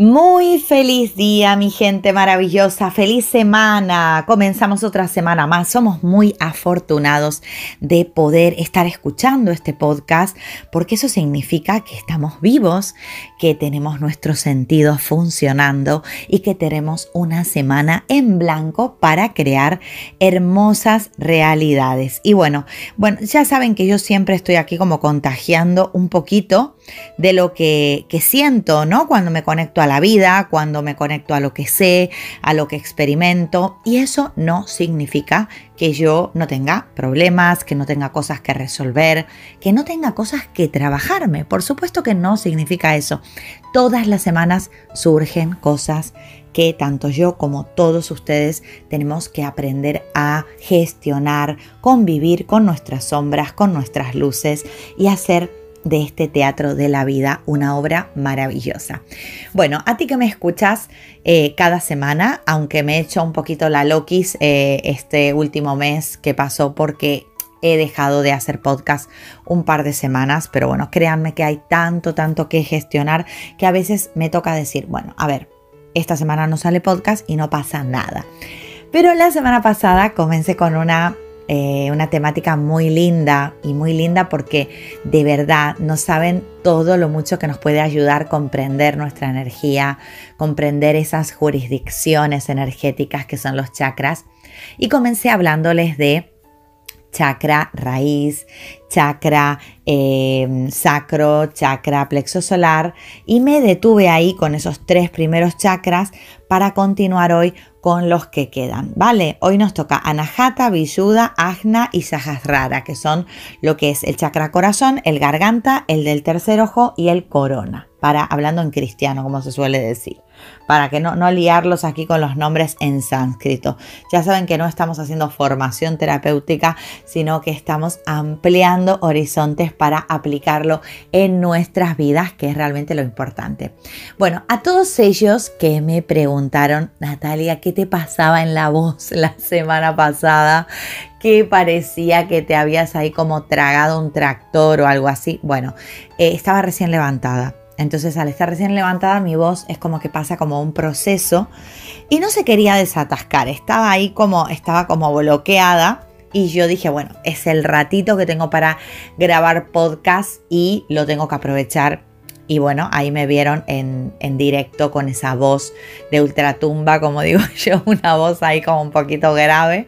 Muy feliz día, mi gente maravillosa. Feliz semana. Comenzamos otra semana más. Somos muy afortunados de poder estar escuchando este podcast porque eso significa que estamos vivos, que tenemos nuestros sentidos funcionando y que tenemos una semana en blanco para crear hermosas realidades. Y bueno, bueno, ya saben que yo siempre estoy aquí como contagiando un poquito de lo que, que siento, ¿no? Cuando me conecto a la vida, cuando me conecto a lo que sé, a lo que experimento. Y eso no significa que yo no tenga problemas, que no tenga cosas que resolver, que no tenga cosas que trabajarme. Por supuesto que no significa eso. Todas las semanas surgen cosas que tanto yo como todos ustedes tenemos que aprender a gestionar, convivir con nuestras sombras, con nuestras luces y hacer de este teatro de la vida, una obra maravillosa. Bueno, a ti que me escuchas eh, cada semana, aunque me he hecho un poquito la loquis eh, este último mes que pasó porque he dejado de hacer podcast un par de semanas, pero bueno, créanme que hay tanto, tanto que gestionar que a veces me toca decir, bueno, a ver, esta semana no sale podcast y no pasa nada. Pero la semana pasada comencé con una eh, una temática muy linda y muy linda porque de verdad no saben todo lo mucho que nos puede ayudar a comprender nuestra energía, comprender esas jurisdicciones energéticas que son los chakras. Y comencé hablándoles de chakra raíz, chakra eh, sacro, chakra plexo solar y me detuve ahí con esos tres primeros chakras para continuar hoy con los que quedan, ¿vale? Hoy nos toca Anahata, Vishuddha, Ajna y Sahasrara, que son lo que es el chakra corazón, el garganta, el del tercer ojo y el corona, para hablando en cristiano, como se suele decir para que no, liarlos aquí con los nombres en sánscrito. Ya saben que no estamos haciendo formación terapéutica, sino que estamos ampliando horizontes para aplicarlo en nuestras vidas, que es realmente lo importante. Bueno, a todos ellos que me preguntaron, Natalia, ¿qué te pasaba en la voz la semana pasada? que parecía que te habías ahí como tragado un tractor o algo así. Bueno, eh, estaba recién levantada. Entonces al estar recién levantada mi voz es como que pasa como un proceso y no se quería desatascar, estaba ahí como, estaba como bloqueada y yo dije, bueno, es el ratito que tengo para grabar podcast y lo tengo que aprovechar. Y bueno, ahí me vieron en, directo con esa voz de ultratumba, como digo yo, una voz ahí como un poquito grave.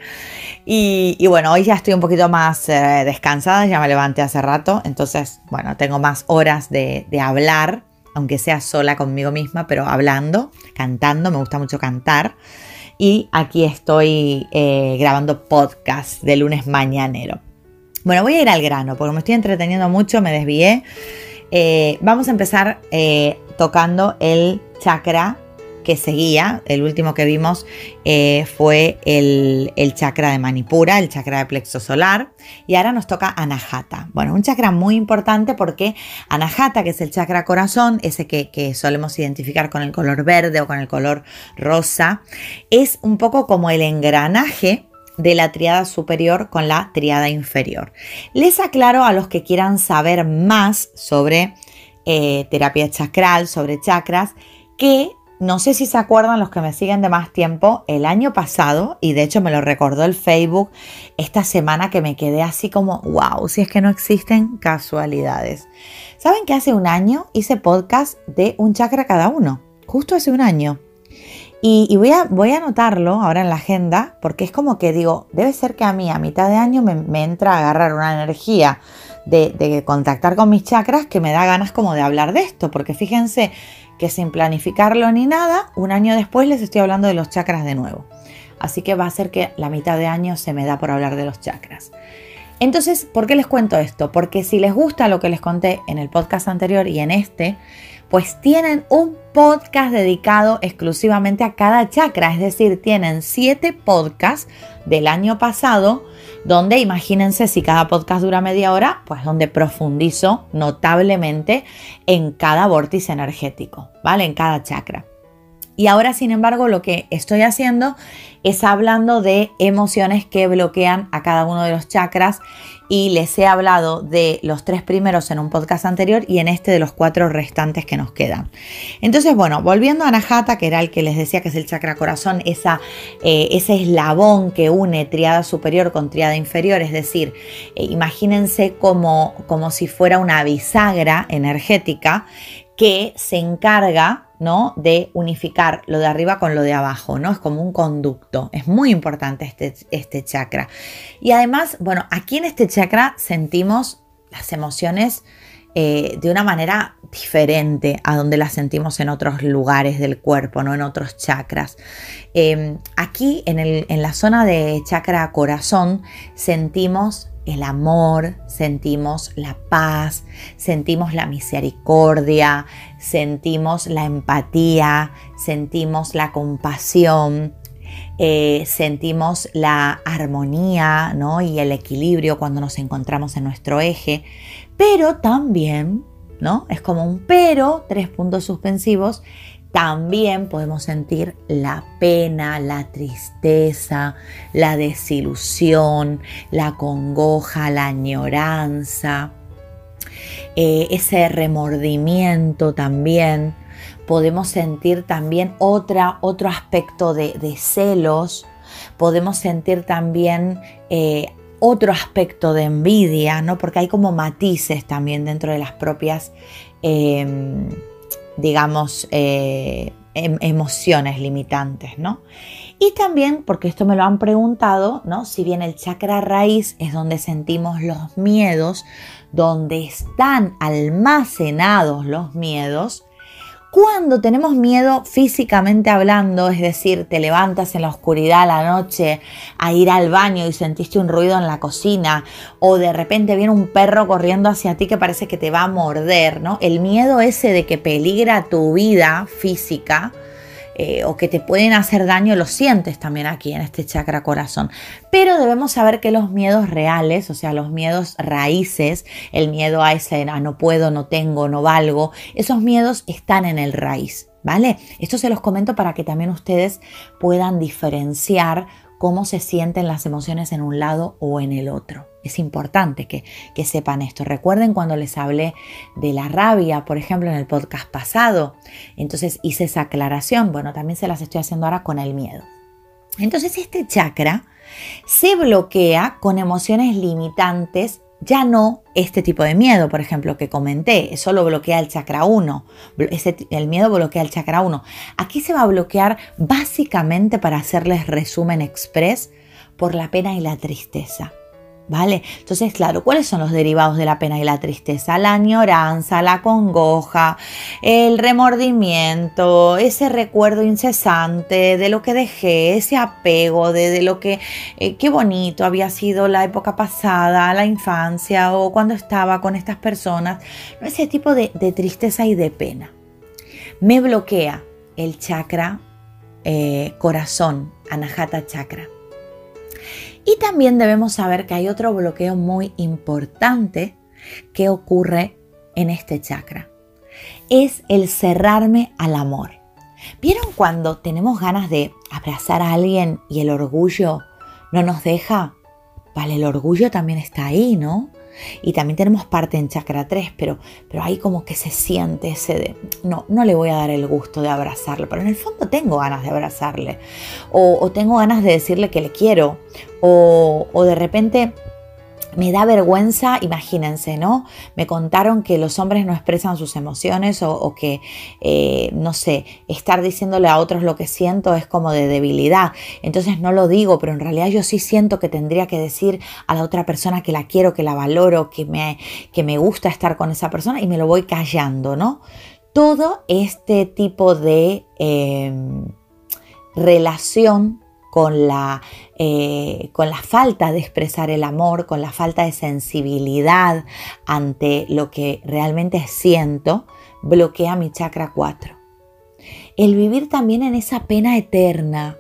Y, bueno, hoy ya estoy un poquito más eh, descansada, ya me levanté hace rato, entonces, bueno, tengo más horas de, hablar, aunque sea sola conmigo misma, pero hablando, cantando, me gusta mucho cantar. Y aquí estoy eh, grabando podcast de lunes mañanero. Bueno, voy a ir al grano, porque me estoy entreteniendo mucho, me desvié. Eh, vamos a empezar tocando el chakra que seguía, el último que vimos eh, fue el, chakra de Manipura, el chakra de plexo solar, y ahora nos toca Anahata. Bueno, un chakra muy importante porque Anahata, que es el chakra corazón, ese que solemos identificar con el color verde o con el color rosa, es un poco como el engranaje de la triada superior con la triada inferior. Les aclaro a los que quieran saber más sobre eh, terapia chakral, sobre chakras, que no sé si se acuerdan los que me siguen de más tiempo, el año pasado, y de hecho me lo recordó el Facebook esta semana que me quedé así como, wow, si es que no existen casualidades. ¿Saben que hace un año hice podcast de un chakra cada uno? Justo hace un año. Y, voy, a, voy a anotarlo ahora en la agenda porque es como que digo, debe ser que a mí a mitad de año me, entra a agarrar una energía de, de contactar con mis chakras que me da ganas como de hablar de esto, porque fíjense, que sin planificarlo ni nada, un año después les estoy hablando de los chakras de nuevo. Así que va a ser que la mitad de año se me da por hablar de los chakras. Entonces, ¿por qué les cuento esto? Porque si les gusta lo que les conté en el podcast anterior y en este, pues tienen un podcast dedicado exclusivamente a cada chakra, es decir, tienen siete podcasts del año pasado donde imagínense si cada podcast dura media hora, pues donde profundizo notablemente en cada vórtice energético, ¿vale? En cada chakra. Y ahora, sin embargo, lo que estoy haciendo es hablando de emociones que bloquean a cada uno de los chakras y les he hablado de los tres primeros en un podcast anterior y en este de los cuatro restantes que nos quedan. Entonces, bueno, volviendo a Anahata, que era el que les decía que es el chakra corazón, esa, eh, ese eslabón que une triada superior con triada inferior, es decir, eh, imagínense como, como si fuera una bisagra energética que se encarga ¿no? de unificar lo de arriba con lo de abajo, ¿no? Es como un conducto. Es muy importante este, este chakra. Y además, bueno, aquí en este chakra sentimos las emociones eh, de una manera diferente a donde las sentimos en otros lugares del cuerpo, no en otros chakras. Em, aquí en, el, en la zona de chakra corazón sentimos el amor, sentimos la paz, sentimos la misericordia, sentimos la empatía, sentimos la compasión, eh, sentimos la armonía ¿no? y el equilibrio cuando nos encontramos en nuestro eje, pero también, ¿no? Es como un pero, tres puntos suspensivos, también podemos sentir la pena, la tristeza, la desilusión, la congoja, la añoranza, eh, ese remordimiento también. Podemos sentir también otra, otro aspecto de, celos. Podemos sentir también eh, otro aspecto de envidia, ¿no? Porque hay como matices también dentro de las propias em, digamos, eh, em, emociones limitantes, ¿no? Y también, porque esto me lo han preguntado, ¿no? Si bien el chakra raíz es donde sentimos los miedos, donde están almacenados los miedos, cuando tenemos miedo físicamente hablando, es decir, te levantas en la oscuridad a la noche a ir al baño y sentiste un ruido en la cocina o de repente viene un perro corriendo hacia ti que parece que te va a morder, ¿no? El miedo ese de que peligra tu vida física, eh, o que te pueden hacer daño, lo sientes también aquí en este chakra corazón. Pero debemos saber que los miedos reales, o sea, los miedos raíces, el miedo a ese a no puedo, no tengo, no valgo, esos miedos están en el raíz. ¿Vale? Esto se los comento para que también ustedes puedan diferenciar cómo se sienten las emociones en un lado o en el otro. Es importante que, sepan esto. Recuerden cuando les hablé de la rabia, por ejemplo, en el podcast pasado. Entonces hice esa aclaración. Bueno, también se las estoy haciendo ahora con el miedo. Entonces este chakra se bloquea con emociones limitantes ya no este tipo de miedo, por ejemplo, que comenté, eso lo bloquea el chakra 1, el miedo bloquea el chakra 1. Aquí se va a bloquear básicamente para hacerles resumen express por la pena y la tristeza. ¿Vale? Entonces, claro, ¿cuáles son los derivados de la pena y la tristeza? La añoranza, la congoja, el remordimiento, ese recuerdo incesante de lo que dejé, ese apego de, lo que, eh, qué bonito había sido la época pasada, la infancia o cuando estaba con estas personas, ese tipo de, tristeza y de pena. Me bloquea el chakra eh, corazón, anahata chakra. Y también debemos saber que hay otro bloqueo muy importante que ocurre en este chakra. Es el cerrarme al amor. ¿Vieron cuando tenemos ganas de abrazar a alguien y el orgullo no nos deja? Vale, el orgullo también está ahí, ¿no? Y también tenemos parte en chakra 3, pero, pero ahí como que se siente ese de, no, no le voy a dar el gusto de abrazarlo, pero en el fondo tengo ganas de abrazarle, o, o tengo ganas de decirle que le quiero, o, o de repente me da vergüenza, imagínense, ¿no? Me contaron que los hombres no expresan sus emociones o, que, eh, no sé, estar diciéndole a otros lo que siento es como de debilidad. Entonces no lo digo, pero en realidad yo sí siento que tendría que decir a la otra persona que la quiero, que la valoro, que me, que me gusta estar con esa persona y me lo voy callando, ¿no? Todo este tipo de em, relación con la, eh, con la falta de expresar el amor, con la falta de sensibilidad ante lo que realmente siento, bloquea mi chakra 4. El vivir también en esa pena eterna,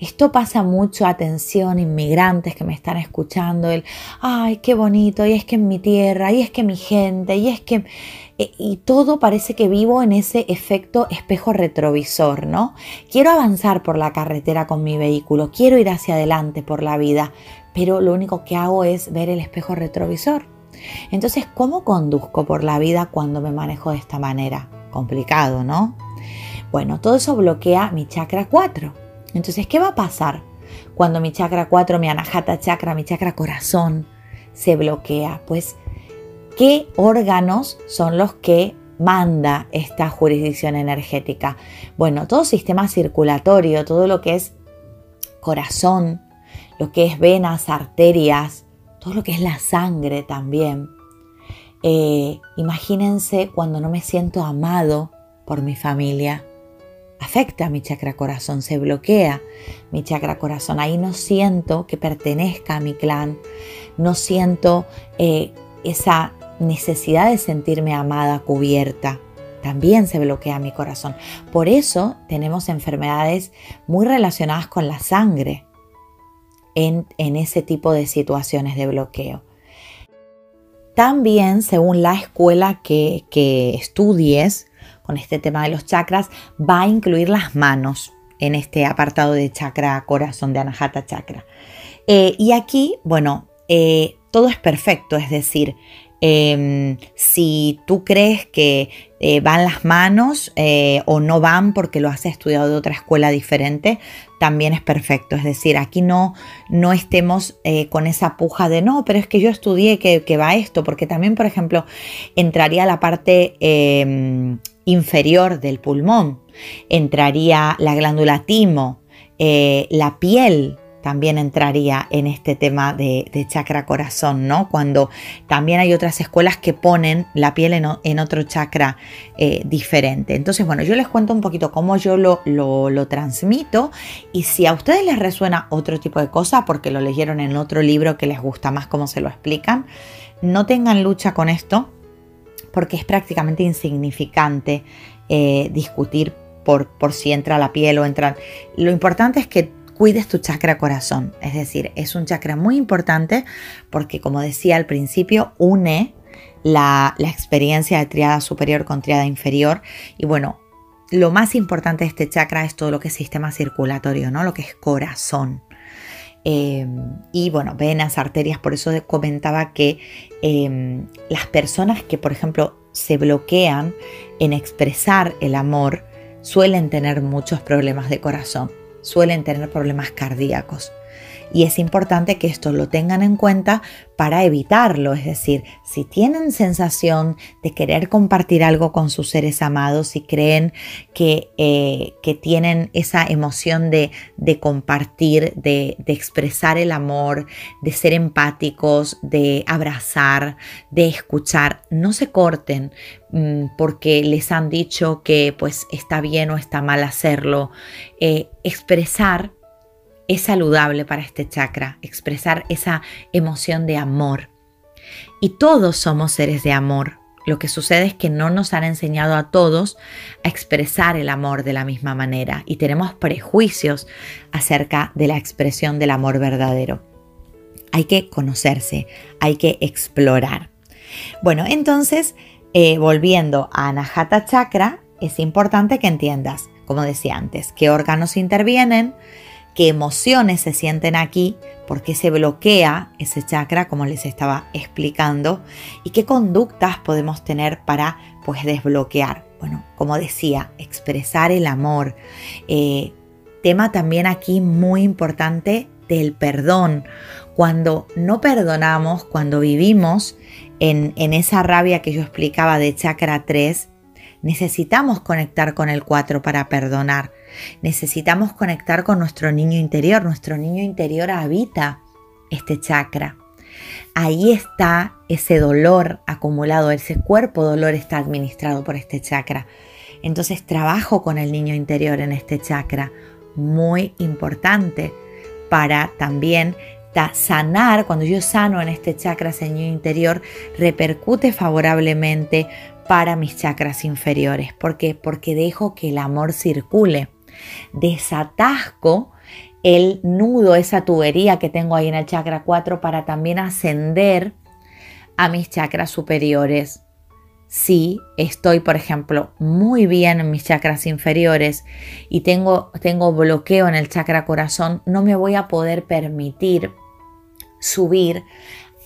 Esto pasa mucho, atención, inmigrantes que me están escuchando, el, ay, qué bonito, y es que en mi tierra, y es que mi gente, y es que... E, y todo parece que vivo en ese efecto espejo retrovisor, ¿no? Quiero avanzar por la carretera con mi vehículo, quiero ir hacia adelante por la vida, pero lo único que hago es ver el espejo retrovisor. Entonces, ¿cómo conduzco por la vida cuando me manejo de esta manera? Complicado, ¿no? Bueno, todo eso bloquea mi chakra 4. Entonces, ¿qué va a pasar cuando mi chakra 4, mi anahata chakra, mi chakra corazón se bloquea? Pues, ¿qué órganos son los que manda esta jurisdicción energética? Bueno, todo sistema circulatorio, todo lo que es corazón, lo que es venas, arterias, todo lo que es la sangre también. Eh, imagínense cuando no me siento amado por mi familia. Afecta mi chakra corazón, se bloquea mi chakra corazón. Ahí no siento que pertenezca a mi clan, no siento eh, esa necesidad de sentirme amada, cubierta. También se bloquea mi corazón. Por eso tenemos enfermedades muy relacionadas con la sangre en, ese tipo de situaciones de bloqueo. También, según la escuela que, estudies con este tema de los chakras, va a incluir las manos en este apartado de chakra corazón de Anahata Chakra. Eh, y aquí, bueno, eh, todo es perfecto, es decir, Em, si tú crees que eh, van las manos o no van porque lo has estudiado de otra escuela diferente, también es perfecto. Es decir, aquí no, no estemos con esa puja de no, pero es que yo estudié que, que, va esto, porque también, por ejemplo, entraría la parte em, inferior del pulmón, entraría la glándula timo, la piel, también entraría en este tema de, chakra corazón, ¿no? Cuando también hay otras escuelas que ponen la piel en, otro chakra eh, diferente. Entonces, bueno, yo les cuento un poquito cómo yo lo, lo, transmito y si a ustedes les resuena otro tipo de cosa, porque lo leyeron en otro libro que les gusta más cómo se lo explican, no tengan lucha con esto, porque es prácticamente insignificante eh, discutir por, por si entra la piel o entra. Lo importante es que cuides tu chakra corazón. Es decir, es un chakra muy importante porque, como decía al principio, une la, experiencia de triada superior con triada inferior. Y bueno, lo más importante de este chakra es todo lo que es sistema circulatorio, ¿no? Lo que es corazón. Em, y bueno, venas, arterias, por eso comentaba que em, las personas que, por ejemplo, se bloquean en expresar el amor suelen tener muchos problemas de corazón suelen tener problemas cardíacos. Y es importante que esto lo tengan en cuenta para evitarlo. Es decir, si tienen sensación de querer compartir algo con sus seres amados, si creen que, eh, que tienen esa emoción de, compartir, de, expresar el amor, de ser empáticos, de abrazar, de escuchar, no se corten mm, porque les han dicho que pues está bien o está mal hacerlo. Eh, expresar es saludable para este chakra, expresar esa emoción de amor. Y todos somos seres de amor. Lo que sucede es que no nos han enseñado a todos a expresar el amor de la misma manera y tenemos prejuicios acerca de la expresión del amor verdadero. Hay que conocerse, hay que explorar. Bueno, entonces, eh, volviendo a Anahata Chakra, es importante que entiendas, como decía antes, qué órganos intervienen, qué emociones se sienten aquí, por qué se bloquea ese chakra, como les estaba explicando, y qué conductas podemos tener para pues desbloquear. Bueno, como decía, expresar el amor. Eh, tema también aquí muy importante del perdón. Cuando no perdonamos, cuando vivimos en, en esa rabia que yo explicaba de chakra 3, necesitamos conectar con el 4 para perdonar. Necesitamos conectar con nuestro niño interior. Nuestro niño interior habita este chakra. Ahí está ese dolor acumulado, ese cuerpo dolor está administrado por este chakra. Entonces trabajo con el niño interior en este chakra, muy importante para también sanar, cuando yo sano en este chakra, niño interior, repercute favorablemente para mis chakras inferiores. ¿Por qué? Porque dejo que el amor circule desatasco el nudo, esa tubería que tengo ahí en el chakra 4 para también ascender a mis chakras superiores. Si estoy, por ejemplo, muy bien en mis chakras inferiores y tengo, tengo bloqueo en el chakra corazón, no me voy a poder permitir subir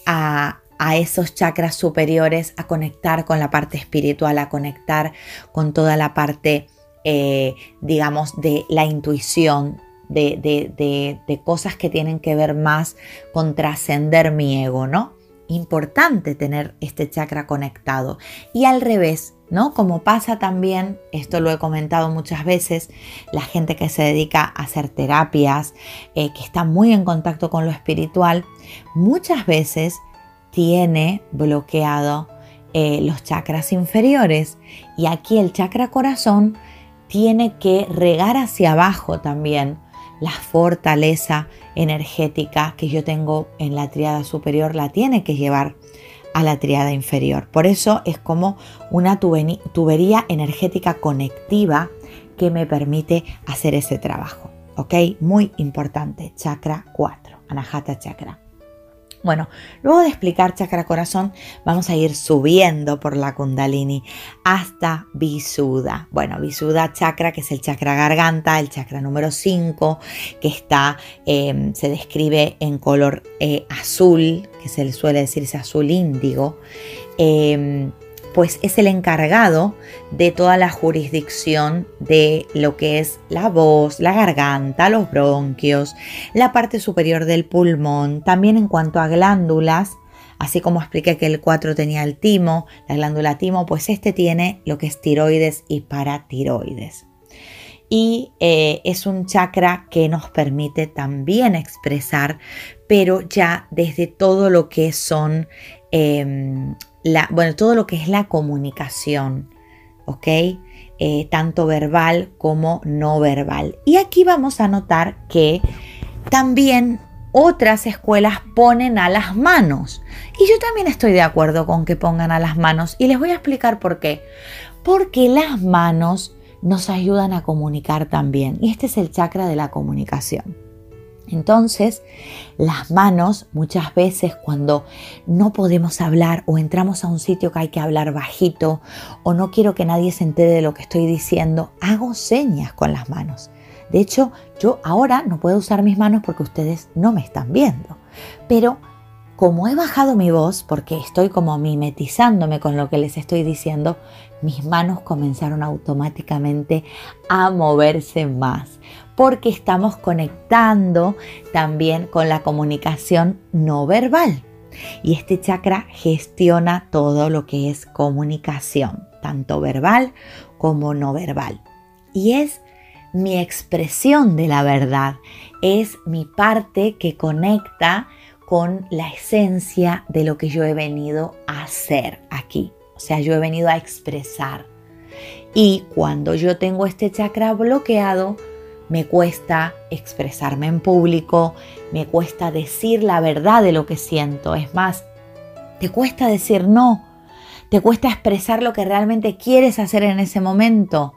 a, a esos chakras superiores, a conectar con la parte espiritual, a conectar con toda la parte, eh, digamos, de la intuición, de, cosas que tienen que ver más con trascender mi ego, ¿no? Importante tener este chakra conectado. Y al revés, ¿no? Como pasa también, esto lo he comentado muchas veces, la gente que se dedica a hacer terapias, eh, que está muy en contacto con lo espiritual, muchas veces tiene bloqueado eh, los chakras inferiores. Y aquí el chakra corazón tiene que regar hacia abajo también la fortaleza energética que yo tengo en la triada superior la tiene que llevar a la triada inferior. Por eso es como una tubería energética conectiva que me permite hacer ese trabajo. ¿Ok? Muy importante. Chakra 4. Anahata Chakra. Bueno, luego de explicar chakra corazón, vamos a ir subiendo por la kundalini hasta Visuddha. Bueno, Visuddha chakra, que es el chakra garganta, el chakra número 5, que está, em, se describe en color eh, azul, que se le suele decirse azul índigo. Em, pues es el encargado de toda la jurisdicción de lo que es la voz, la garganta, los bronquios, la parte superior del pulmón, también en cuanto a glándulas, así como expliqué que el 4 tenía el timo, la glándula timo, pues este tiene lo que es tiroides y paratiroides. Y eh, es un chakra que nos permite también expresar, pero ya desde todo lo que son em, bueno, todo lo que es la comunicación, ¿ok? Eh, tanto verbal como no verbal. Y aquí vamos a notar que también otras escuelas ponen a las manos. Y yo también estoy de acuerdo con que pongan a las manos. Y les voy a explicar por qué. Porque las manos nos ayudan a comunicar también. Y este es el chakra de la comunicación. Entonces, las manos muchas veces cuando no podemos hablar o entramos a un sitio que hay que hablar bajito o no quiero que nadie se entere de lo que estoy diciendo, hago señas con las manos. De hecho, yo ahora no puedo usar mis manos porque ustedes no me están viendo. Pero como he bajado mi voz, porque estoy como mimetizándome con lo que les estoy diciendo, mis manos comenzaron automáticamente a moverse más porque estamos conectando también con la comunicación no verbal. Y este chakra gestiona todo lo que es comunicación, tanto verbal como no verbal. Y es mi expresión de la verdad, es mi parte que conecta con la esencia de lo que yo he venido a hacer aquí. O sea, yo he venido a expresar. Y cuando yo tengo este chakra bloqueado, me cuesta expresarme en público, me cuesta decir la verdad de lo que siento. Es más, te cuesta decir no, te cuesta expresar lo que realmente quieres hacer en ese momento.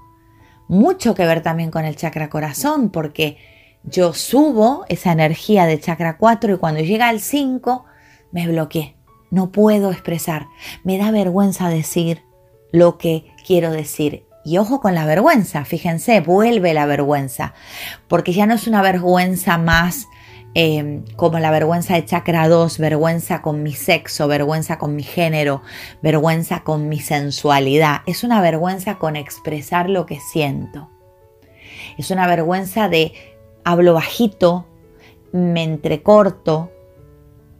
Mucho que ver también con el chakra corazón, porque yo subo esa energía de chakra 4 y cuando llega al 5 me bloqueé. No puedo expresar. Me da vergüenza decir lo que quiero decir. Y ojo con la vergüenza, fíjense, vuelve la vergüenza, porque ya no es una vergüenza más em, como la vergüenza de chakra 2, vergüenza con mi sexo, vergüenza con mi género, vergüenza con mi sensualidad, es una vergüenza con expresar lo que siento. Es una vergüenza de hablo bajito, me entrecorto,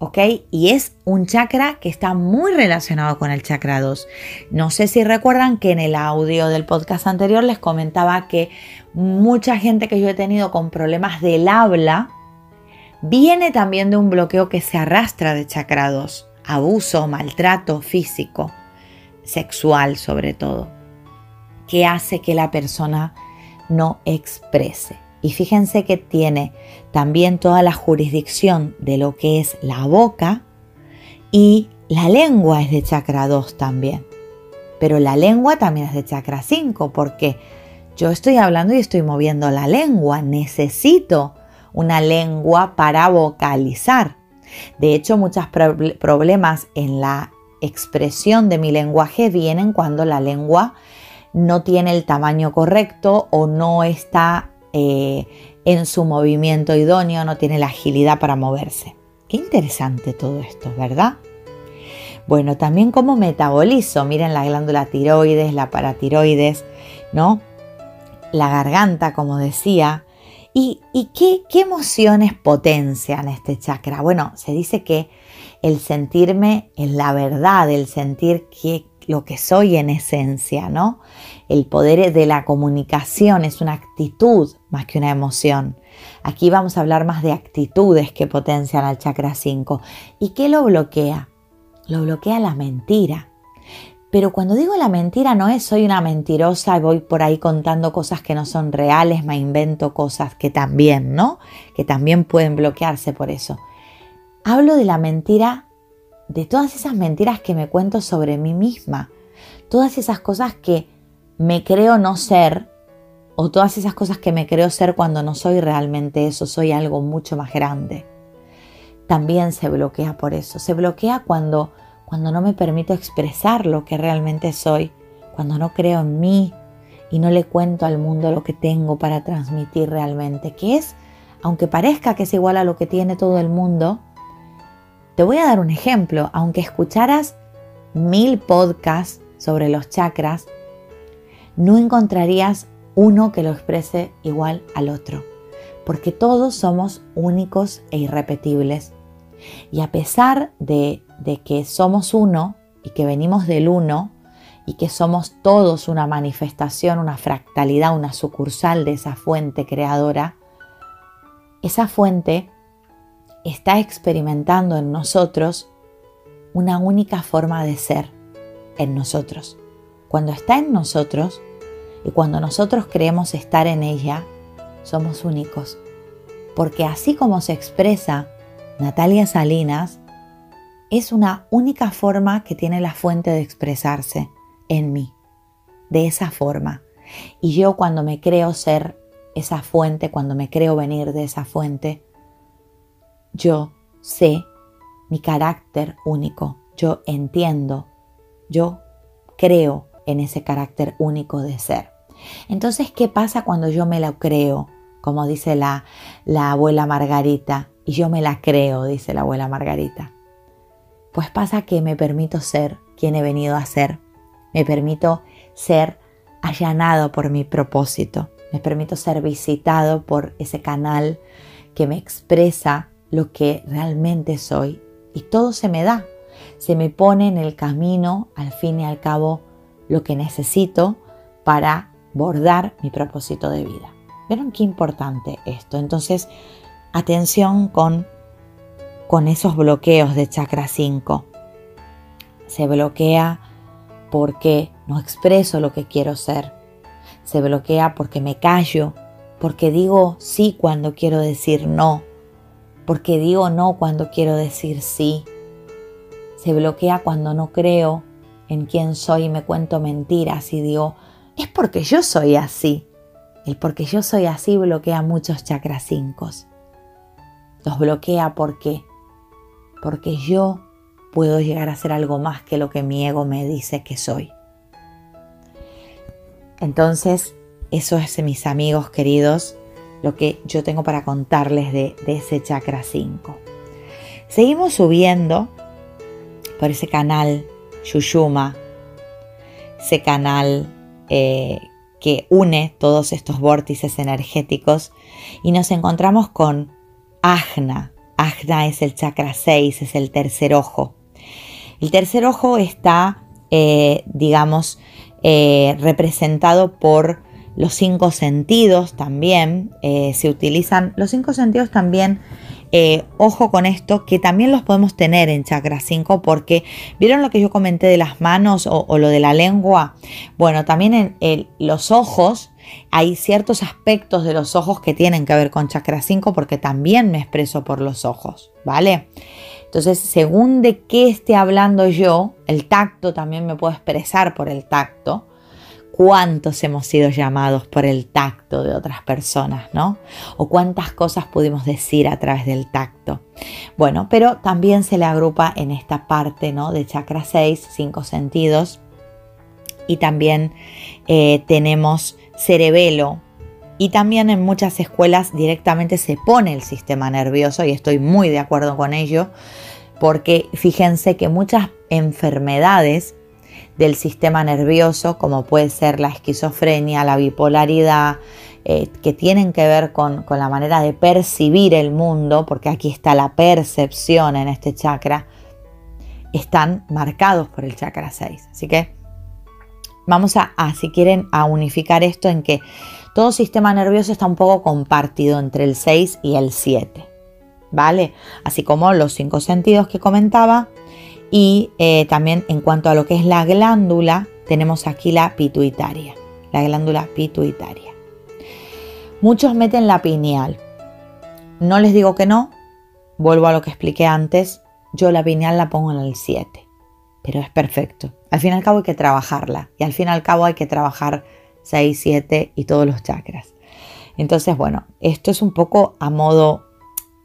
¿ok? Y es un chakra que está muy relacionado con el chakra 2. No sé si recuerdan que en el audio del podcast anterior les comentaba que mucha gente que yo he tenido con problemas del habla viene también de un bloqueo que se arrastra de chakra 2, abuso, maltrato físico, sexual sobre todo, que hace que la persona no exprese. Y fíjense que tiene también toda la jurisdicción de lo que es la boca y la lengua es de chakra 2 también. Pero la lengua también es de chakra 5 porque yo estoy hablando y estoy moviendo la lengua. Necesito una lengua para vocalizar. De hecho, muchos problemas en la expresión de mi lenguaje vienen cuando la lengua no tiene el tamaño correcto o no está eh, en su movimiento idóneo, no tiene la agilidad para moverse. Qué interesante todo esto, ¿verdad? Bueno, también cómo metabolizo, miren la glándula tiroides, la paratiroides, ¿no? La garganta, como decía. ¿Y, qué, qué emociones potencian este chakra? Bueno, se dice que el sentirme en la verdad, el sentir que, lo que soy en esencia, ¿no? El poder de la comunicación es una actitud más que una emoción. Aquí vamos a hablar más de actitudes que potencian al chakra 5. ¿Y qué lo bloquea? Lo bloquea la mentira. Pero cuando digo la mentira no es soy una mentirosa y voy por ahí contando cosas que no son reales, me invento cosas que también, ¿no? Que también pueden bloquearse por eso. Hablo de la mentira de todas esas mentiras que me cuento sobre mí misma, todas esas cosas que me creo no ser o todas esas cosas que me creo ser cuando no soy realmente eso, soy algo mucho más grande. También se bloquea por eso, se bloquea cuando cuando no me permito expresar lo que realmente soy, cuando no creo en mí y no le cuento al mundo lo que tengo para transmitir realmente, que es, aunque parezca que es igual a lo que tiene todo el mundo, te voy a dar un ejemplo. Aunque escucharas mil podcasts sobre los chakras, no encontrarías uno que lo exprese igual al otro, porque todos somos únicos e irrepetibles. Y a pesar de, de que somos uno y que venimos del uno, y que somos todos una manifestación, una fractalidad, una sucursal de esa fuente creadora, esa fuente está experimentando en nosotros una única forma de ser en nosotros. Cuando está en nosotros y cuando nosotros creemos estar en ella, somos únicos. Porque así como se expresa Natalia Salinas, es una única forma que tiene la fuente de expresarse en mí, de esa forma. Y yo cuando me creo ser esa fuente, cuando me creo venir de esa fuente, yo sé mi carácter único, yo entiendo, yo creo en ese carácter único de ser. Entonces, ¿qué pasa cuando yo me lo creo? Como dice la, la abuela Margarita, y yo me la creo, dice la abuela Margarita. Pues pasa que me permito ser quien he venido a ser, me permito ser allanado por mi propósito, me permito ser visitado por ese canal que me expresa lo que realmente soy y todo se me da. Se me pone en el camino, al fin y al cabo, lo que necesito para bordar mi propósito de vida. ¿Vieron qué importante esto? Entonces, atención con, con esos bloqueos de chakra 5. Se bloquea porque no expreso lo que quiero ser. Se bloquea porque me callo, porque digo sí cuando quiero decir no porque digo no cuando quiero decir sí. Se bloquea cuando no creo en quién soy y me cuento mentiras y digo, es porque yo soy así. El porque yo soy así bloquea muchos chakras 5. Los bloquea porque porque yo puedo llegar a ser algo más que lo que mi ego me dice que soy. Entonces, eso es, mis amigos queridos, lo que yo tengo para contarles de, ese chakra 5. Seguimos subiendo por ese canal Yuyuma, ese canal eh, que une todos estos vórtices energéticos y nos encontramos con Ajna. Ajna es el chakra 6, es el tercer ojo. El tercer ojo está, eh, digamos, eh, representado por los cinco sentidos también eh, se utilizan. Los cinco sentidos también, eh, ojo con esto, que también los podemos tener en chakra 5 porque, ¿vieron lo que yo comenté de las manos o, lo de la lengua? Bueno, también en los ojos hay ciertos aspectos de los ojos que tienen que ver con chakra 5 porque también me expreso por los ojos, ¿vale? Entonces, según de qué esté hablando yo, el tacto también me puedo expresar por el tacto cuántos hemos sido llamados por el tacto de otras personas, ¿no? O cuántas cosas pudimos decir a través del tacto. Bueno, pero también se le agrupa en esta parte, ¿no? De chakra 6, cinco sentidos. Y también eh, tenemos cerebelo. Y también en muchas escuelas directamente se pone el sistema nervioso y estoy muy de acuerdo con ello porque fíjense que muchas enfermedades del sistema nervioso, como puede ser la esquizofrenia, la bipolaridad, eh, que tienen que ver con, con la manera de percibir el mundo, porque aquí está la percepción en este chakra, están marcados por el chakra 6. Así que vamos a, a, si quieren, a unificar esto en que todo sistema nervioso está un poco compartido entre el 6 y el 7. ¿Vale? Así como los cinco sentidos que comentaba, y eh, también en cuanto a lo que es la glándula, tenemos aquí la pituitaria, la glándula pituitaria. Muchos meten la pineal. No les digo que no, vuelvo a lo que expliqué antes, yo la pineal la pongo en el 7, pero es perfecto. Al fin y al cabo hay que trabajarla y al fin y al cabo hay que trabajar 6, 7 y todos los chakras. Entonces, bueno, esto es un poco a modo,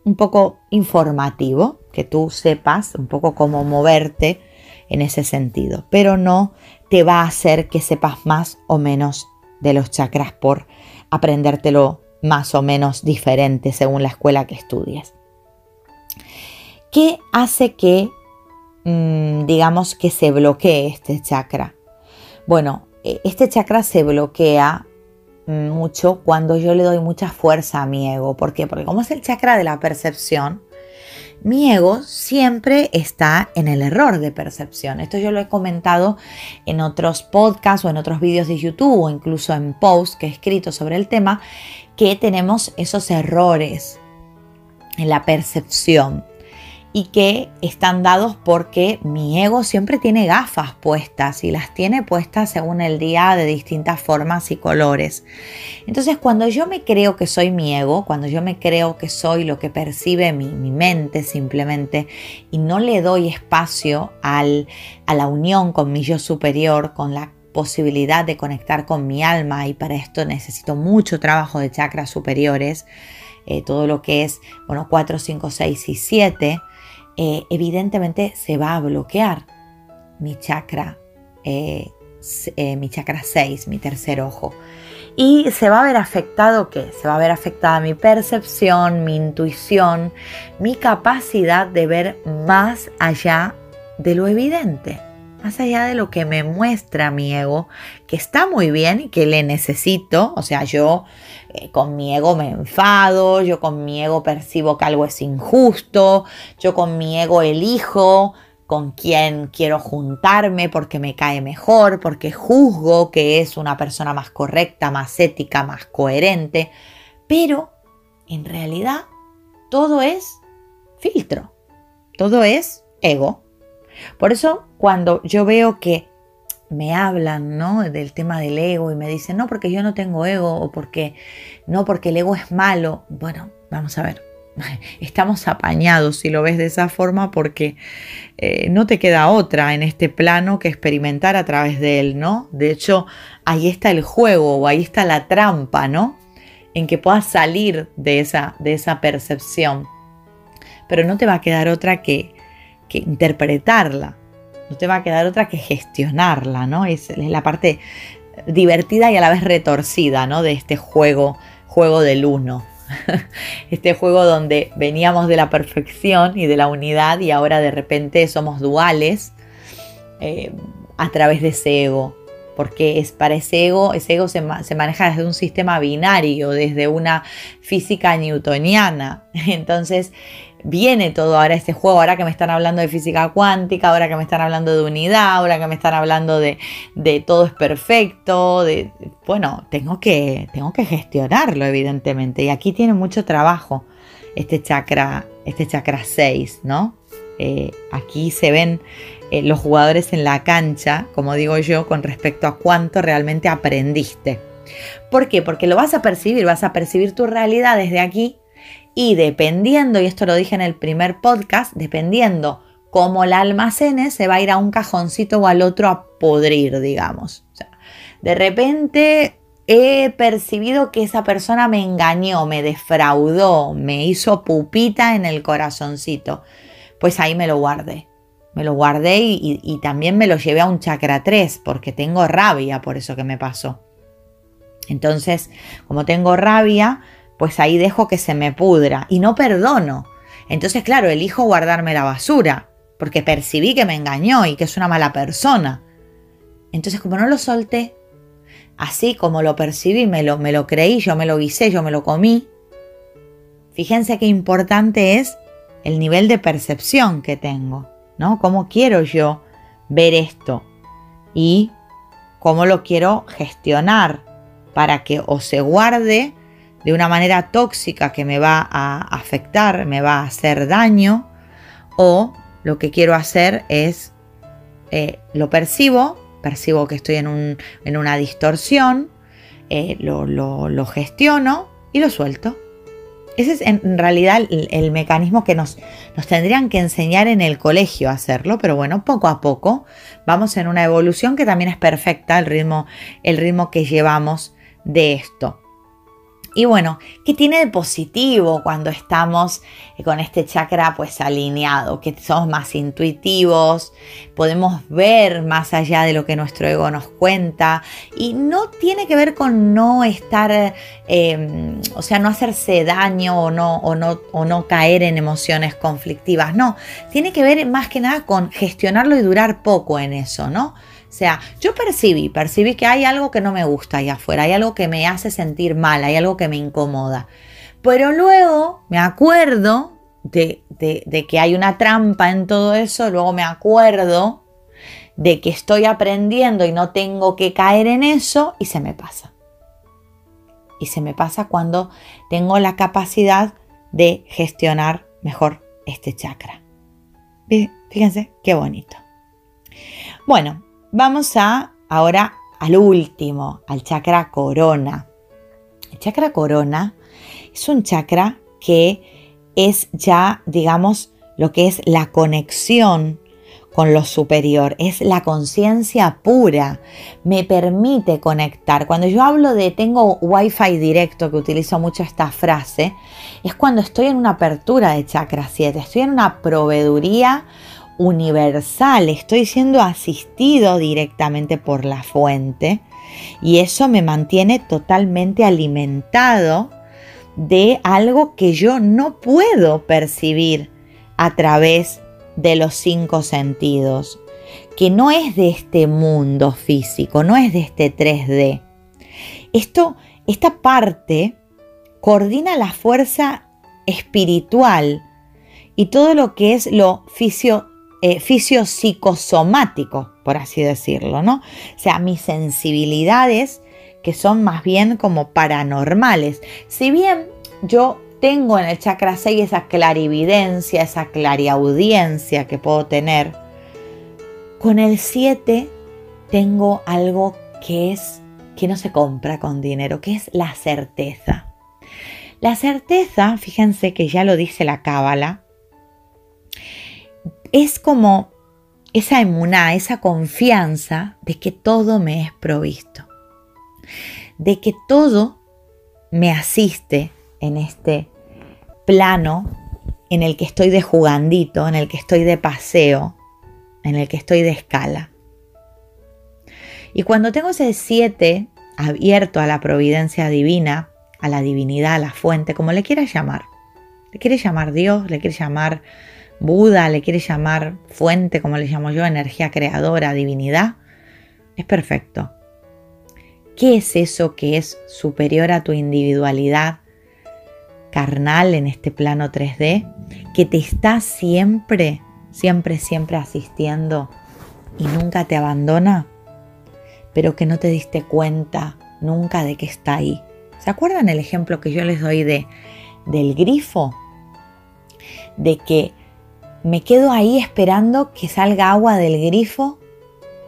un poco informativo, que tú sepas un poco cómo moverte en ese sentido, pero no te va a hacer que sepas más o menos de los chakras por aprendértelo más o menos diferente según la escuela que estudies. ¿Qué hace que, mm, digamos, que se bloquee este chakra? Bueno, e, este chakra se bloquea mucho cuando yo le doy mucha fuerza a mi ego. ¿Por qué? Porque como es el chakra de la percepción, mi ego siempre está en el error de percepción. Esto yo lo he comentado en otros podcasts o en otros vídeos de YouTube o incluso en posts que he escrito sobre el tema, que tenemos esos errores en la percepción y que están dados porque mi ego siempre tiene gafas puestas y las tiene puestas según el día de distintas formas y colores. Entonces cuando yo me creo que soy mi ego, cuando yo me creo que soy lo que percibe mi, mente simplemente y no le doy espacio al, a la unión con mi yo superior, con la posibilidad de conectar con mi alma y para esto necesito mucho trabajo de chakras superiores, eh, todo lo que es, bueno, 4, 5, 6 y 7, eh, evidentemente se va a bloquear mi chakra, eh, eh, mi chakra 6, mi tercer ojo. Y se va a ver afectado qué? Se va a ver afectada mi percepción, mi intuición, mi capacidad de ver más allá de lo evidente, más allá de lo que me muestra mi ego, que está muy bien y que le necesito. O sea, yo eh, con mi ego me enfado, yo con mi ego percibo que algo es injusto, yo con mi ego elijo con quién quiero juntarme porque me cae mejor, porque juzgo que es una persona más correcta, más ética, más coherente, pero en realidad todo es filtro, todo es ego. Por eso cuando yo veo que me hablan, ¿no? Del tema del ego y me dicen, no, porque yo no tengo ego o porque no, porque el ego es malo. Bueno, vamos a ver. Estamos apañados si lo ves de esa forma porque eh, no te queda otra en este plano que experimentar a través de él, ¿no? De hecho, ahí está el juego o ahí está la trampa, ¿no? En que puedas salir de esa, de esa percepción. Pero no te va a quedar otra que, que interpretarla no te va a quedar otra que gestionarla, ¿no? Es, la parte divertida y a la vez retorcida, ¿no? De este juego, juego del uno. Este juego donde veníamos de la perfección y de la unidad y ahora de repente somos duales eh, a través de ese ego. Porque es para ese ego, ese ego se, se maneja desde un sistema binario, desde una física newtoniana. Entonces, viene todo ahora este juego, ahora que me están hablando de física cuántica, ahora que me están hablando de unidad, ahora que me están hablando de, de todo es perfecto, de, bueno, tengo que, tengo que gestionarlo evidentemente y aquí tiene mucho trabajo este chakra, este chakra 6, ¿no? Eh, aquí se ven eh, los jugadores en la cancha, como digo yo, con respecto a cuánto realmente aprendiste. ¿Por qué? Porque lo vas a percibir, vas a percibir tu realidad desde aquí y dependiendo, y esto lo dije en el primer podcast, dependiendo cómo la almacenes, se va a ir a un cajoncito o al otro a podrir, digamos. De repente he percibido que esa persona me engañó, me defraudó, me hizo pupita en el corazoncito. Pues ahí me lo guardé. Me lo guardé y, y también me lo llevé a un chakra 3 porque tengo rabia por eso que me pasó. Entonces, como tengo rabia, pues ahí dejo que se me pudra y no perdono. Entonces, claro, elijo guardarme la basura, porque percibí que me engañó y que es una mala persona. Entonces, como no lo solté, así como lo percibí, me lo, me lo creí, yo me lo guisé, yo me lo comí, fíjense qué importante es el nivel de percepción que tengo, ¿no? ¿Cómo quiero yo ver esto? Y cómo lo quiero gestionar para que o se guarde de una manera tóxica que me va a afectar, me va a hacer daño, o lo que quiero hacer es, eh, lo percibo, percibo que estoy en, una distorsión, eh, lo, gestiono y lo suelto. Ese es en realidad el, mecanismo que nos, nos, tendrían que enseñar en el colegio a hacerlo, pero bueno, poco a poco vamos en una evolución que también es perfecta, el ritmo, el ritmo que llevamos de esto. Y bueno, ¿qué tiene de positivo cuando estamos eh, con este chakra pues alineado? Que somos más intuitivos, podemos ver más allá de lo que nuestro ego nos cuenta y no tiene que ver con no estar, em, o sea, no hacerse daño o no, o, no, o no caer en emociones conflictivas, no, tiene que ver más que nada con gestionarlo y durar poco en eso, ¿no? O sea, yo percibí, percibí que hay algo que no me gusta allá afuera, hay algo que me hace sentir mal, hay algo que me incomoda. Pero luego me acuerdo de, de, que hay una trampa en todo eso, luego me acuerdo de que estoy aprendiendo y no tengo que caer en eso y se me pasa. Y se me pasa cuando tengo la capacidad de gestionar mejor este chakra. Fíjense qué bonito. Bueno, Vamos a ahora al último, al chakra corona. El chakra corona es un chakra que es ya, digamos, lo que es la conexión con lo superior, es la conciencia pura, me permite conectar. Cuando yo hablo de tengo wifi directo, que utilizo mucho esta frase, es cuando estoy en una apertura de chakra 7, estoy en una proveeduría universal, estoy siendo asistido directamente por la fuente y eso me mantiene totalmente alimentado de algo que yo no puedo percibir a través de los cinco sentidos, que no es de este mundo físico, no es de este 3D. Esto, esta parte coordina la fuerza espiritual y todo lo que es lo fisio eh, fisiopsicosomático, por así decirlo, ¿no? O sea, mis sensibilidades que son más bien como paranormales. Si bien yo tengo en el chakra 6 esa clarividencia, esa clariaudiencia que puedo tener, con el 7 tengo algo que es que no se compra con dinero, que es la certeza. La certeza, fíjense que ya lo dice la cábala, es como esa emuná, esa confianza de que todo me es provisto, de que todo me asiste en este plano en el que estoy de jugandito, en el que estoy de paseo, en el que estoy de escala. Y cuando tengo ese siete abierto a la providencia divina, a la divinidad, a la fuente, como le quieras llamar, le quiere llamar Dios, le quiere llamar Buda, le quiere llamar fuente, como le llamo yo, energía creadora, divinidad, es perfecto. ¿Qué es eso que es superior a tu individualidad carnal en este plano 3D? Que te está siempre, siempre, siempre asistiendo y nunca te abandona, pero que no te diste cuenta nunca de que está ahí. ¿Se acuerdan el ejemplo que yo les doy de, del grifo? De que me quedo ahí esperando que salga agua del grifo,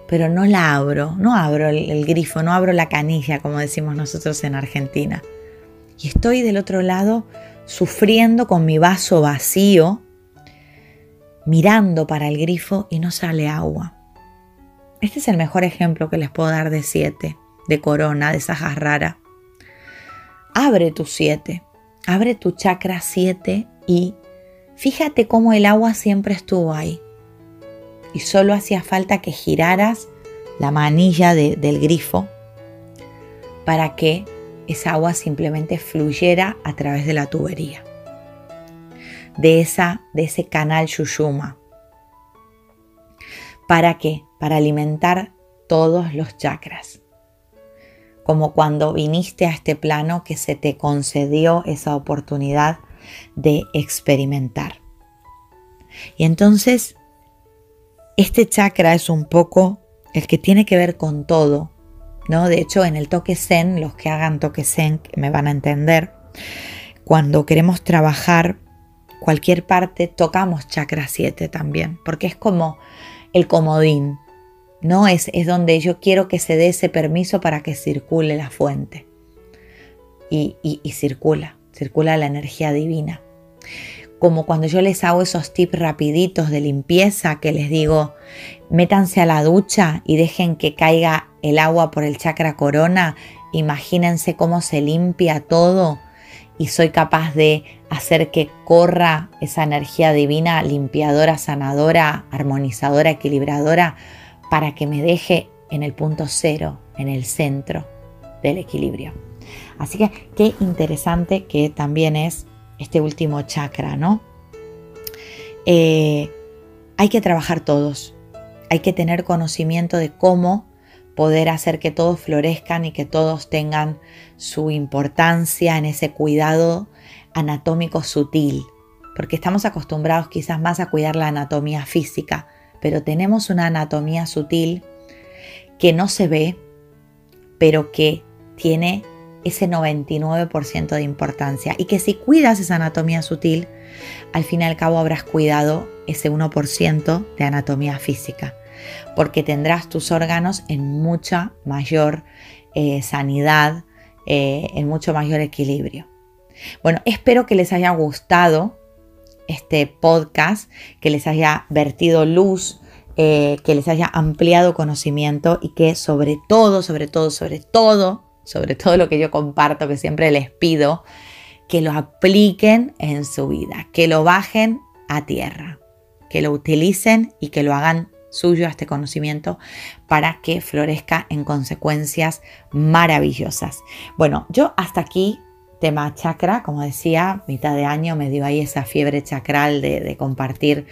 pero no la abro, no abro el, grifo, no abro la canilla, como decimos nosotros en Argentina. Y estoy del otro lado sufriendo con mi vaso vacío, mirando para el grifo y no sale agua. Este es el mejor ejemplo que les puedo dar de siete, de corona, de rara. Abre tu 7, abre tu chakra 7 y fíjate cómo el agua siempre estuvo ahí. Y solo hacía falta que giraras la manilla del grifo para que esa agua simplemente fluyera a través de la tubería, de, esa, de ese canal Shushuma. ¿Para qué? Para alimentar todos los chakras. Como cuando viniste a este plano que se te concedió esa oportunidad de experimentar. Y entonces, este chakra es un poco el que tiene que ver con todo, ¿no? De hecho, en el toque Zen, los que hagan toque Zen me van a entender, cuando queremos trabajar cualquier parte, tocamos chakra 7 también, porque es como el comodín, ¿no? Es, es donde yo quiero que se dé ese permiso para que circule la fuente. Y, y circula, circula la energía divina. Como cuando yo les hago esos tips rapiditos de limpieza que les digo, métanse a la ducha y dejen que caiga el agua por el chakra corona, imagínense cómo se limpia todo y soy capaz de hacer que corra esa energía divina limpiadora, sanadora, armonizadora, equilibradora, para que me deje en el punto cero, en el centro del equilibrio. Así que qué interesante que también es este último chakra, ¿no? Eh, hay que trabajar todos, hay que tener conocimiento de cómo poder hacer que todos florezcan y que todos tengan su importancia en ese cuidado anatómico sutil, porque estamos acostumbrados quizás más a cuidar la anatomía física, pero tenemos una anatomía sutil que no se ve, pero que tiene ese 99% de importancia y que si cuidas esa anatomía sutil, al fin y al cabo habrás cuidado ese 1% de anatomía física porque tendrás tus órganos en mucha mayor eh, sanidad, eh, en mucho mayor equilibrio. Bueno, espero que les haya gustado este podcast, que les haya vertido luz, eh, que les haya ampliado conocimiento y que sobre todo, sobre todo, sobre todo, sobre todo lo que yo comparto, que siempre les pido, que lo apliquen en su vida, que lo bajen a tierra, que lo utilicen y que lo hagan suyo este conocimiento para que florezca en consecuencias maravillosas. Bueno, yo hasta aquí tema chakra, como decía, mitad de año me dio ahí esa fiebre chakral de, compartir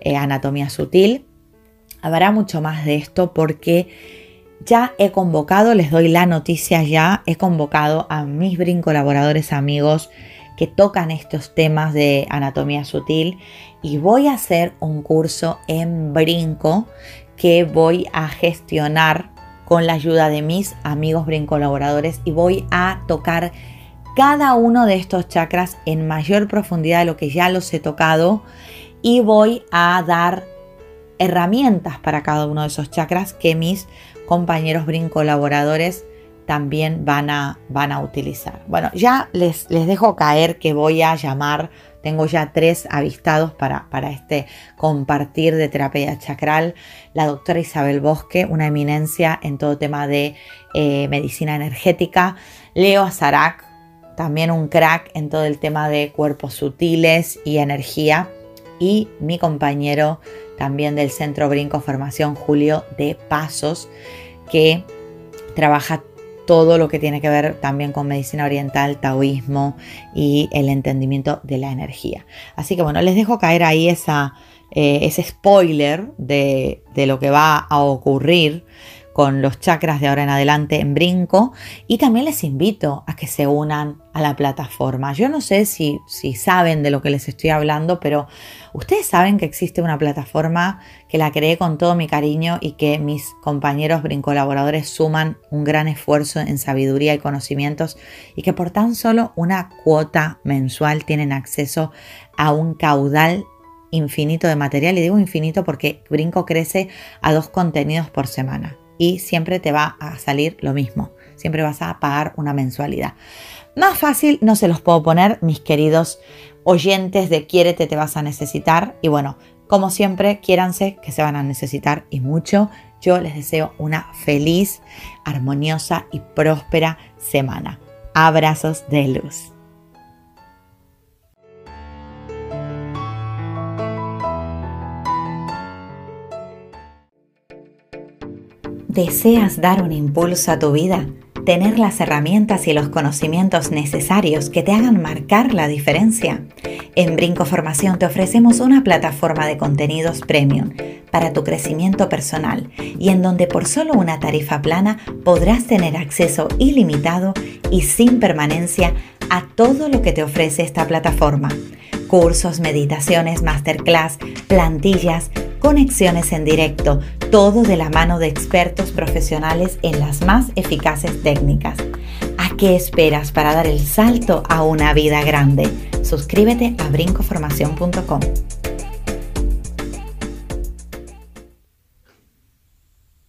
eh, anatomía sutil. Habrá mucho más de esto porque ya he convocado, les doy la noticia ya, he convocado a mis brin colaboradores amigos que tocan estos temas de anatomía sutil y voy a hacer un curso en brinco que voy a gestionar con la ayuda de mis amigos colaboradores y voy a tocar cada uno de estos chakras en mayor profundidad de lo que ya los he tocado y voy a dar herramientas para cada uno de esos chakras que mis compañeros colaboradores también van a, van a utilizar. Bueno, ya les, les dejo caer que voy a llamar, tengo ya tres avistados para, para este compartir de terapia chakral. La doctora Isabel Bosque, una eminencia en todo tema de eh, medicina energética. Leo Azarac, también un crack en todo el tema de cuerpos sutiles y energía. Y mi compañero también del Centro Brinco Formación, Julio de Pasos, que trabaja todo lo que tiene que ver también con medicina oriental, taoísmo y el entendimiento de la energía. Así que bueno, les dejo caer ahí esa, eh, ese spoiler de, de lo que va a ocurrir con los chakras de ahora en adelante en brinco y también les invito a que se unan a la plataforma. Yo no sé si, si saben de lo que les estoy hablando, pero ustedes saben que existe una plataforma que la creé con todo mi cariño y que mis compañeros brincolaboradores suman un gran esfuerzo en sabiduría y conocimientos y que por tan solo una cuota mensual tienen acceso a un caudal infinito de material y digo infinito porque Brinco crece a dos contenidos por semana y siempre te va a salir lo mismo. Siempre vas a pagar una mensualidad. Más fácil no se los puedo poner, mis queridos oyentes de Quiérete te vas a necesitar. Y bueno, Como siempre, quiéranse que se van a necesitar y mucho. Yo les deseo una feliz, armoniosa y próspera semana. Abrazos de luz. ¿Deseas dar un impulso a tu vida? ¿Tener las herramientas y los conocimientos necesarios que te hagan marcar la diferencia? En Brinco Formación te ofrecemos una plataforma de contenidos premium para tu crecimiento personal y en donde por solo una tarifa plana podrás tener acceso ilimitado y sin permanencia a todo lo que te ofrece esta plataforma. Cursos, meditaciones, masterclass, plantillas, conexiones en directo, todo de la mano de expertos profesionales en las más eficaces técnicas. ¿A qué esperas para dar el salto a una vida grande? Suscríbete a brincoformación.com.